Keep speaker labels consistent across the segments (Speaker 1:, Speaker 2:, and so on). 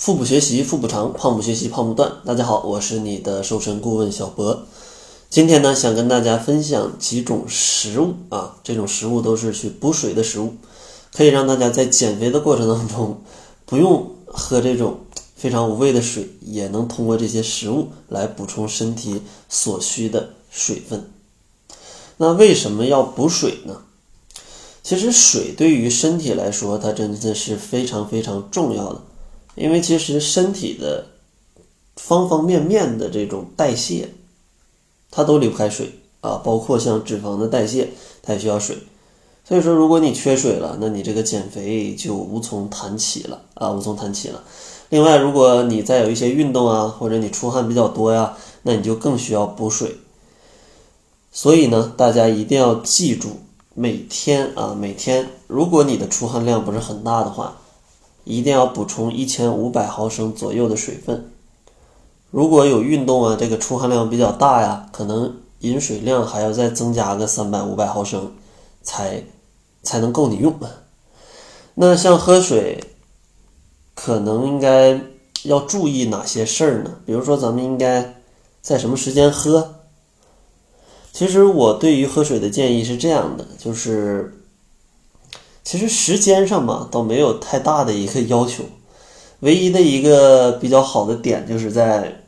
Speaker 1: 腹部学习腹部长，胖不学习胖不断。大家好，我是你的瘦身顾问小博。今天呢，想跟大家分享几种食物啊，这种食物都是去补水的食物，可以让大家在减肥的过程当中，不用喝这种非常无味的水，也能通过这些食物来补充身体所需的水分。那为什么要补水呢？其实水对于身体来说，它真的是非常非常重要的。因为其实身体的方方面面的这种代谢，它都离不开水啊，包括像脂肪的代谢，它也需要水。所以说，如果你缺水了，那你这个减肥就无从谈起了啊，无从谈起了。另外，如果你再有一些运动啊，或者你出汗比较多呀，那你就更需要补水。所以呢，大家一定要记住，每天啊，每天，如果你的出汗量不是很大的话。一定要补充一千五百毫升左右的水分。如果有运动啊，这个出汗量比较大呀，可能饮水量还要再增加个三百五百毫升，才才能够你用。那像喝水，可能应该要注意哪些事儿呢？比如说，咱们应该在什么时间喝？其实我对于喝水的建议是这样的，就是。其实时间上嘛，倒没有太大的一个要求，唯一的一个比较好的点就是在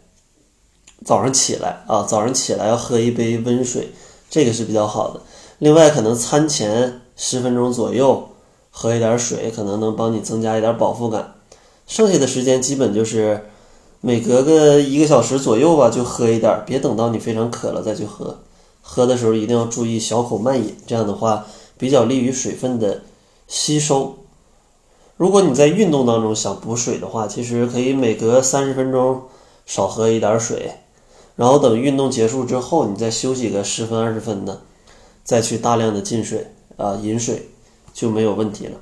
Speaker 1: 早上起来啊，早上起来要喝一杯温水，这个是比较好的。另外，可能餐前十分钟左右喝一点水，可能能帮你增加一点饱腹感。剩下的时间基本就是每隔个一个小时左右吧，就喝一点，别等到你非常渴了再去喝。喝的时候一定要注意小口慢饮，这样的话比较利于水分的。吸收。如果你在运动当中想补水的话，其实可以每隔三十分钟少喝一点水，然后等运动结束之后，你再休息个十分二十分的，再去大量的进水啊饮水就没有问题了。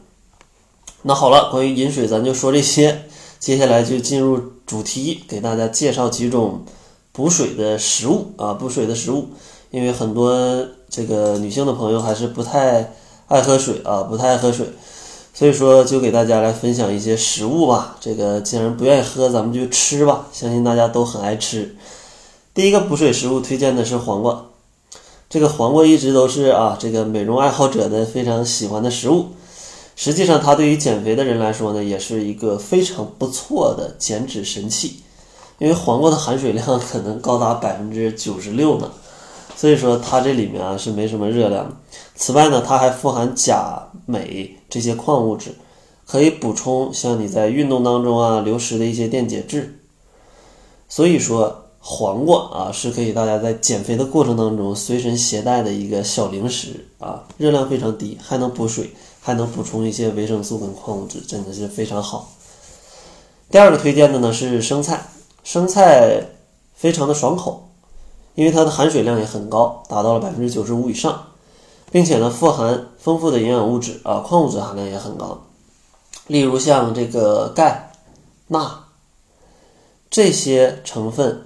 Speaker 1: 那好了，关于饮水咱就说这些，接下来就进入主题，给大家介绍几种补水的食物啊补水的食物，因为很多这个女性的朋友还是不太。爱喝水啊，不太爱喝水，所以说就给大家来分享一些食物吧。这个既然不愿意喝，咱们就吃吧。相信大家都很爱吃。第一个补水食物推荐的是黄瓜。这个黄瓜一直都是啊，这个美容爱好者的非常喜欢的食物。实际上，它对于减肥的人来说呢，也是一个非常不错的减脂神器。因为黄瓜的含水量可能高达百分之九十六呢。所以说它这里面啊是没什么热量。此外呢，它还富含钾、镁这些矿物质，可以补充像你在运动当中啊流失的一些电解质。所以说黄瓜啊是可以大家在减肥的过程当中随身携带的一个小零食啊，热量非常低，还能补水，还能补充一些维生素跟矿物质，真的是非常好。第二个推荐的呢是生菜，生菜非常的爽口。因为它的含水量也很高，达到了百分之九十五以上，并且呢，富含丰富的营养物质啊，矿物质含量也很高。例如像这个钙、钠这些成分，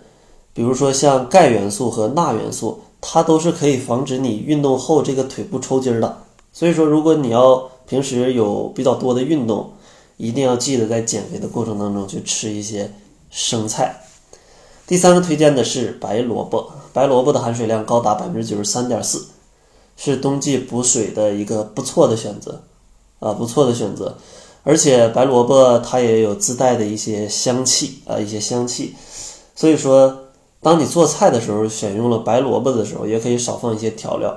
Speaker 1: 比如说像钙元素和钠元素，它都是可以防止你运动后这个腿部抽筋的。所以说，如果你要平时有比较多的运动，一定要记得在减肥的过程当中去吃一些生菜。第三个推荐的是白萝卜，白萝卜的含水量高达百分之九十三点四，是冬季补水的一个不错的选择，啊，不错的选择。而且白萝卜它也有自带的一些香气啊，一些香气。所以说，当你做菜的时候选用了白萝卜的时候，也可以少放一些调料，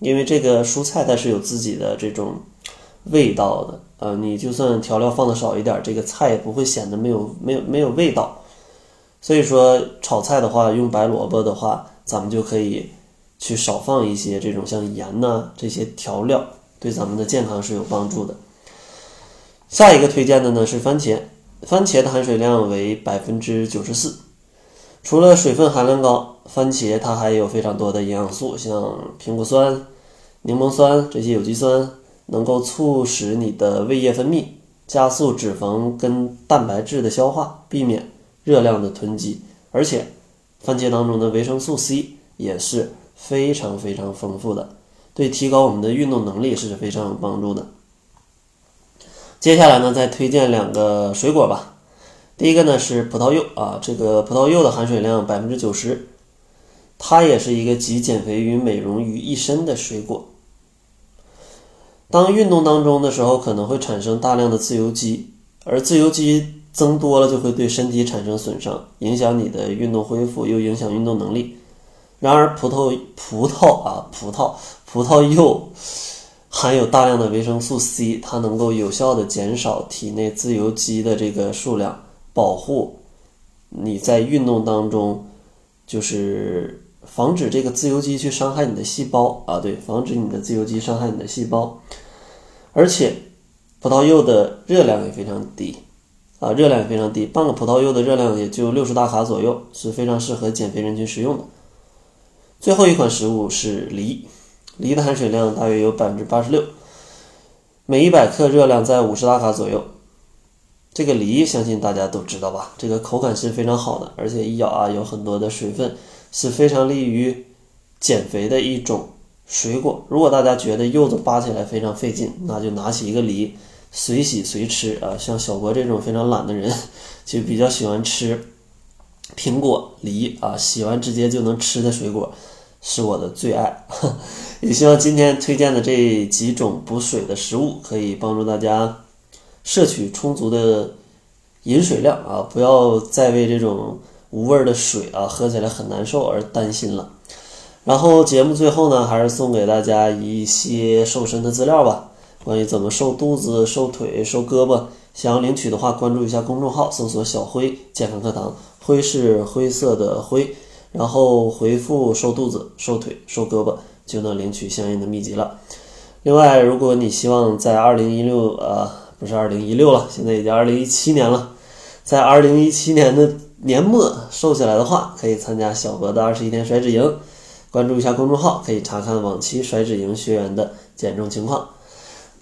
Speaker 1: 因为这个蔬菜它是有自己的这种味道的，呃，你就算调料放的少一点，这个菜也不会显得没有没有没有味道。所以说炒菜的话，用白萝卜的话，咱们就可以去少放一些这种像盐呐这些调料，对咱们的健康是有帮助的。下一个推荐的呢是番茄，番茄的含水量为百分之九十四。除了水分含量高，番茄它还有非常多的营养素，像苹果酸、柠檬酸这些有机酸，能够促使你的胃液分泌，加速脂肪跟蛋白质的消化，避免。热量的囤积，而且番茄当中的维生素 C 也是非常非常丰富的，对提高我们的运动能力是非常有帮助的。接下来呢，再推荐两个水果吧。第一个呢是葡萄柚啊，这个葡萄柚的含水量百分之九十，它也是一个集减肥与美容于一身的水果。当运动当中的时候，可能会产生大量的自由基，而自由基增多了就会对身体产生损伤，影响你的运动恢复，又影响运动能力。然而，葡萄葡萄啊，葡萄葡萄柚含有大量的维生素 C，它能够有效的减少体内自由基的这个数量，保护你在运动当中，就是防止这个自由基去伤害你的细胞啊，对，防止你的自由基伤害你的细胞。而且，葡萄柚的热量也非常低啊，热量也非常低，半个葡萄柚的热量也就六十大卡左右，是非常适合减肥人群食用的。最后一款食物是梨，梨的含水量大约有百分之八十六，每一百克热量在五十大卡左右。这个梨相信大家都知道吧？这个口感是非常好的，而且一咬啊有很多的水分，是非常利于减肥的一种水果。如果大家觉得柚子扒起来非常费劲，那就拿起一个梨，随洗随吃啊。像小博这种非常懒的人，就比较喜欢吃苹果、梨啊，洗完直接就能吃的水果。是我的最爱，也希望今天推荐的这几种补水的食物可以帮助大家摄取充足的饮水量啊，不要再为这种无味的水啊喝起来很难受而担心了。然后节目最后呢，还是送给大家一些瘦身的资料吧，关于怎么瘦肚子、瘦腿、瘦胳膊，想要领取的话，关注一下公众号，搜索“小辉健康课堂”，灰是灰色的灰。然后回复瘦肚子、瘦腿、瘦胳膊，就能领取相应的秘籍了。另外，如果你希望在二零一六呃不是二零一六了，现在已经二零一七年了，在二零一七年的年末瘦下来的话，可以参加小博的二十一天甩脂营，关注一下公众号，可以查看往期甩脂营学员的减重情况。